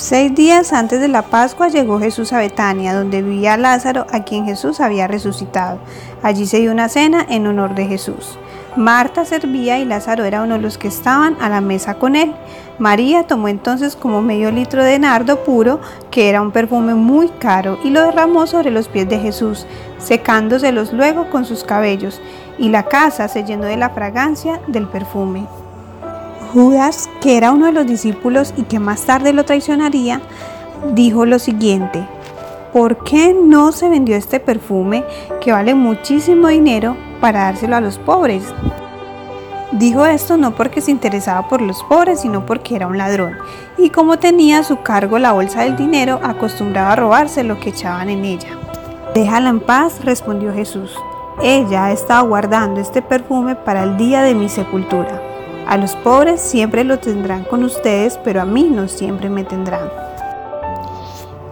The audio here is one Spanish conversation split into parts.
Seis días antes de la Pascua llegó Jesús a Betania, donde vivía Lázaro, a quien Jesús había resucitado. Allí se dio una cena en honor de Jesús. Marta servía y Lázaro era uno de los que estaban a la mesa con él. María tomó entonces como medio litro de nardo puro, que era un perfume muy caro, y lo derramó sobre los pies de Jesús, secándoselos luego con sus cabellos, y la casa se llenó de la fragancia del perfume. Judas, que era uno de los discípulos y que más tarde lo traicionaría, dijo lo siguiente, ¿por qué no se vendió este perfume que vale muchísimo dinero para dárselo a los pobres? Dijo esto no porque se interesaba por los pobres, sino porque era un ladrón, y como tenía a su cargo la bolsa del dinero, acostumbraba a robarse lo que echaban en ella. Déjala en paz, respondió Jesús. Ella ha estado guardando este perfume para el día de mi sepultura. A los pobres siempre lo tendrán con ustedes, pero a mí no siempre me tendrán.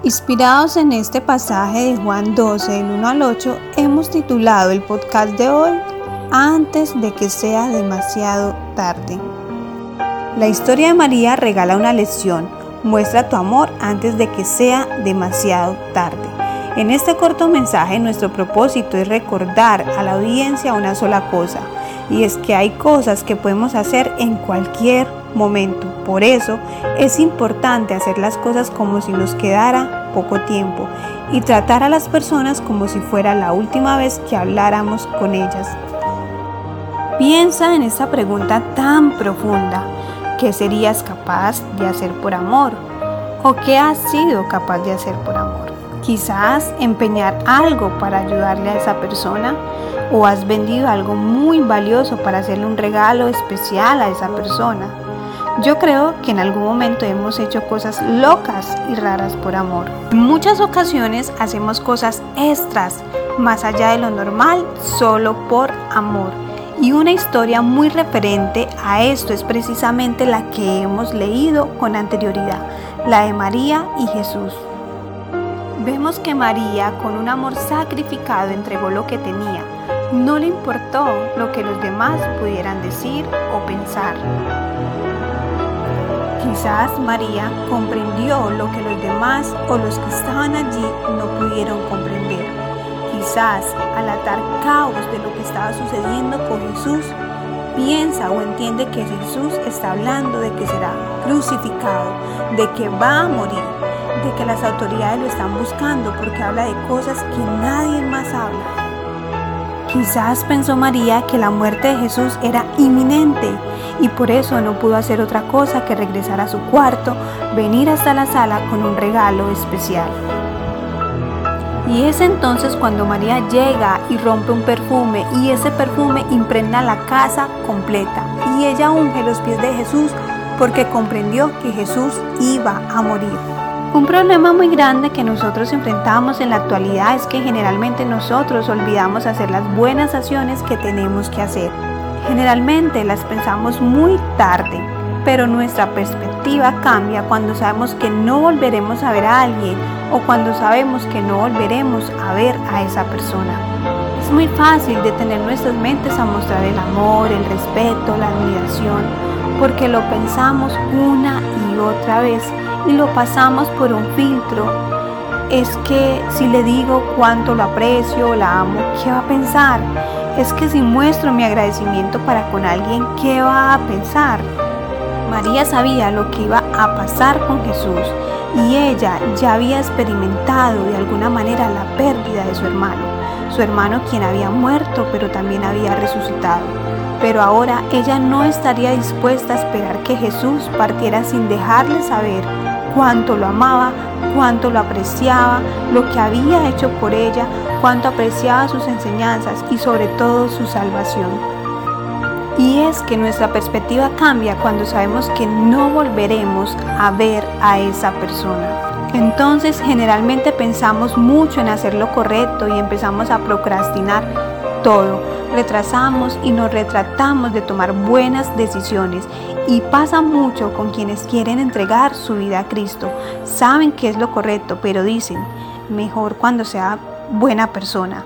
Inspirados en este pasaje de Juan 12, del 1 al 8, hemos titulado el podcast de hoy Antes de que sea demasiado tarde. La historia de María regala una lección, muestra tu amor antes de que sea demasiado tarde. En este corto mensaje nuestro propósito es recordar a la audiencia una sola cosa, y es que hay cosas que podemos hacer en cualquier momento. Por eso es importante hacer las cosas como si nos quedara poco tiempo y tratar a las personas como si fuera la última vez que habláramos con ellas. Piensa en esta pregunta tan profunda. ¿Qué serías capaz de hacer por amor? ¿O qué has sido capaz de hacer por amor? Quizás empeñar algo para ayudarle a esa persona o has vendido algo muy valioso para hacerle un regalo especial a esa persona. Yo creo que en algún momento hemos hecho cosas locas y raras por amor. En muchas ocasiones hacemos cosas extras, más allá de lo normal, solo por amor. Y una historia muy referente a esto es precisamente la que hemos leído con anterioridad, la de María y Jesús. Vemos que María, con un amor sacrificado, entregó lo que tenía, no le importó lo que los demás pudieran decir o pensar. Quizás María comprendió lo que los demás o los que estaban allí no pudieron comprender. Quizás al atar caos de lo que estaba sucediendo con Jesús, piensa o entiende que Jesús está hablando de que será crucificado, de que va a morir, de que las autoridades lo están buscando porque habla de cosas que nadie más habla. Quizás pensó María que la muerte de Jesús era inminente y por eso no pudo hacer otra cosa que regresar a su cuarto, venir hasta la sala con un regalo especial. Y es entonces cuando María llega y rompe un perfume y ese perfume impregna la casa completa y ella unge los pies de Jesús porque comprendió que Jesús iba a morir. Un problema muy grande que nosotros enfrentamos en la actualidad es que generalmente nosotros olvidamos hacer las buenas acciones que tenemos que hacer. Generalmente las pensamos muy tarde, pero nuestra perspectiva cambia cuando sabemos que no volveremos a ver a alguien o cuando sabemos que no volveremos a ver a esa persona. Es muy fácil detener nuestras mentes a mostrar el amor, el respeto, la admiración, porque lo pensamos una y otra vez y lo pasamos por un filtro, es que si le digo cuánto lo aprecio o la amo, ¿qué va a pensar? Es que si muestro mi agradecimiento para con alguien, ¿qué va a pensar? María sabía lo que iba a pasar con Jesús y ella ya había experimentado de alguna manera la pérdida de su hermano, su hermano quien había muerto pero también había resucitado. Pero ahora ella no estaría dispuesta a esperar que Jesús partiera sin dejarle saber cuánto lo amaba, cuánto lo apreciaba, lo que había hecho por ella, cuánto apreciaba sus enseñanzas y sobre todo su salvación. Y es que nuestra perspectiva cambia cuando sabemos que no volveremos a ver a esa persona. Entonces generalmente pensamos mucho en hacer lo correcto y empezamos a procrastinar todo. Retrasamos y nos retratamos de tomar buenas decisiones y pasa mucho con quienes quieren entregar su vida a Cristo. Saben que es lo correcto, pero dicen, mejor cuando sea buena persona,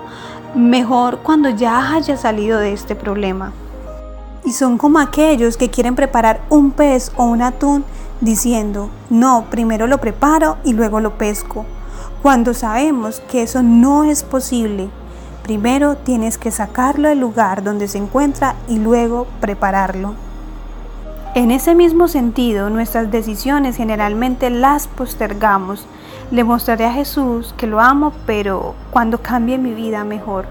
mejor cuando ya haya salido de este problema. y son como aquellos que quieren preparar un pez o un atún diciendo, no, primero lo preparo y luego lo pesco, cuando sabemos que eso no es posible. Primero tienes que sacarlo del lugar donde se encuentra y luego prepararlo. En ese mismo sentido, nuestras decisiones generalmente las postergamos. Le mostraré a Jesús que lo amo, pero cuando cambie mi vida mejor.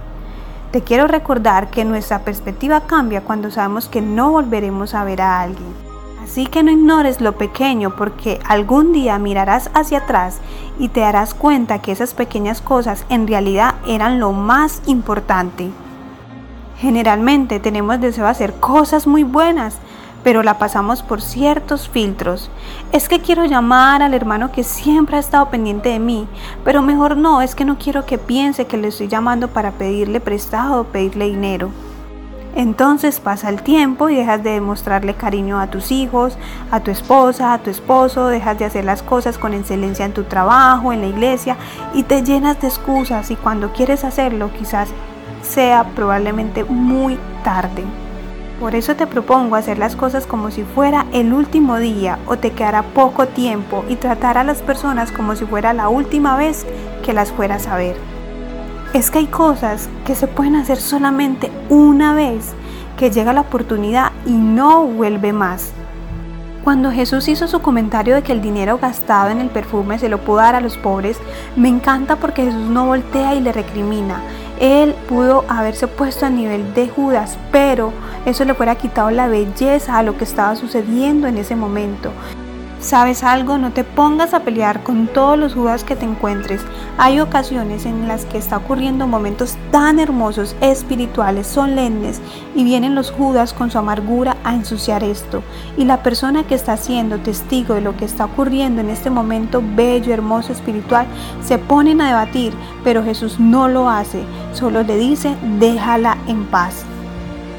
Te quiero recordar que nuestra perspectiva cambia cuando sabemos que no volveremos a ver a alguien. Así que no ignores lo pequeño porque algún día mirarás hacia atrás y te darás cuenta que esas pequeñas cosas en realidad eran lo más importante. Generalmente tenemos deseo de hacer cosas muy buenas, pero la pasamos por ciertos filtros. Es que quiero llamar al hermano que siempre ha estado pendiente de mí, pero mejor no, es que no quiero que piense que le estoy llamando para pedirle prestado o pedirle dinero. Entonces pasa el tiempo y dejas de demostrarle cariño a tus hijos, a tu esposa, a tu esposo, dejas de hacer las cosas con excelencia en tu trabajo, en la iglesia y te llenas de excusas y cuando quieres hacerlo quizás sea probablemente muy tarde. Por eso te propongo hacer las cosas como si fuera el último día o te quedara poco tiempo y tratar a las personas como si fuera la última vez que las fueras a ver. Es que hay cosas que se pueden hacer solamente una vez, que llega la oportunidad y no vuelve más. Cuando Jesús hizo su comentario de que el dinero gastado en el perfume se lo pudo dar a los pobres, me encanta porque Jesús no voltea y le recrimina. Él pudo haberse puesto a nivel de Judas, pero eso le fuera quitado la belleza a lo que estaba sucediendo en ese momento. ¿Sabes algo? No te pongas a pelear con todos los Judas que te encuentres. Hay ocasiones en las que está ocurriendo momentos tan hermosos, espirituales, solemnes, y vienen los Judas con su amargura a ensuciar esto. Y la persona que está siendo testigo de lo que está ocurriendo en este momento bello, hermoso, espiritual, se ponen a debatir, pero Jesús no lo hace, solo le dice, déjala en paz.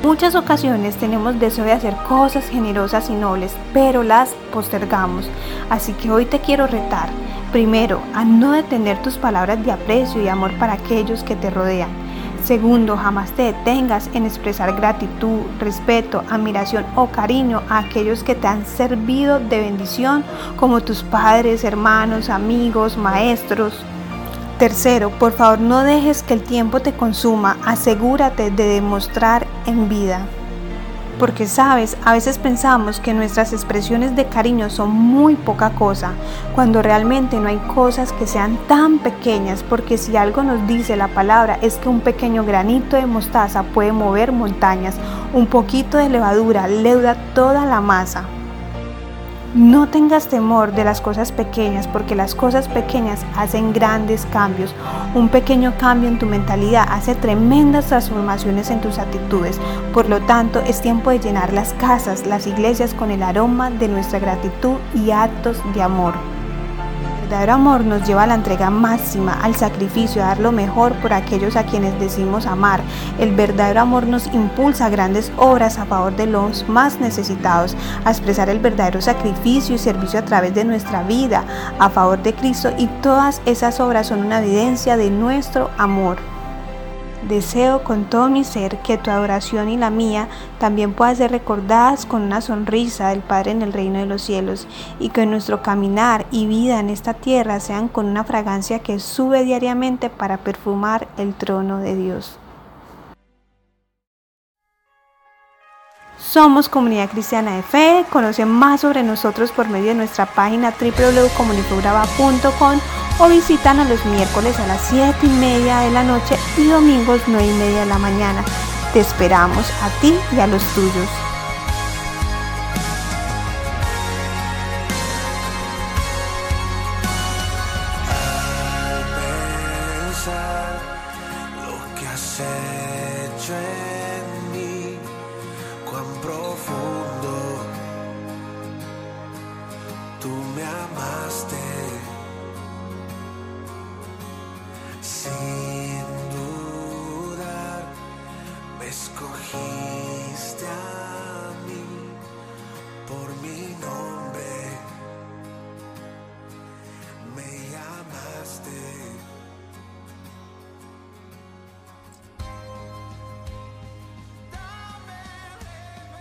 Muchas ocasiones tenemos deseo de hacer cosas generosas y nobles, pero las postergamos. Así que hoy te quiero retar, primero, a no detener tus palabras de aprecio y amor para aquellos que te rodean. Segundo, jamás te detengas en expresar gratitud, respeto, admiración o cariño a aquellos que te han servido de bendición, como tus padres, hermanos, amigos, maestros, Tercero, por favor no dejes que el tiempo te consuma, asegúrate de demostrar en vida. Porque sabes, a veces pensamos que nuestras expresiones de cariño son muy poca cosa, cuando realmente no hay cosas que sean tan pequeñas, porque si algo nos dice la palabra es que un pequeño granito de mostaza puede mover montañas, un poquito de levadura leuda toda la masa. No tengas temor de las cosas pequeñas porque las cosas pequeñas hacen grandes cambios. Un pequeño cambio en tu mentalidad hace tremendas transformaciones en tus actitudes. Por lo tanto, es tiempo de llenar las casas, las iglesias con el aroma de nuestra gratitud y actos de amor verdadero amor nos lleva a la entrega máxima, al sacrificio, a dar lo mejor por aquellos a quienes decimos amar. El verdadero amor nos impulsa a grandes obras a favor de los más necesitados, a expresar el verdadero sacrificio y servicio a través de nuestra vida a favor de Cristo y todas esas obras son una evidencia de nuestro amor. Deseo con todo mi ser que tu adoración y la mía también puedan ser recordadas con una sonrisa del Padre en el reino de los cielos y que nuestro caminar y vida en esta tierra sean con una fragancia que sube diariamente para perfumar el trono de Dios. Somos Comunidad Cristiana de Fe. Conoce más sobre nosotros por medio de nuestra página www.comunicabrava.com o visitan a los miércoles a las 7 y media de la noche y domingos 9 y media de la mañana. Te esperamos a ti y a los tuyos. escogiste a mí por mi nombre.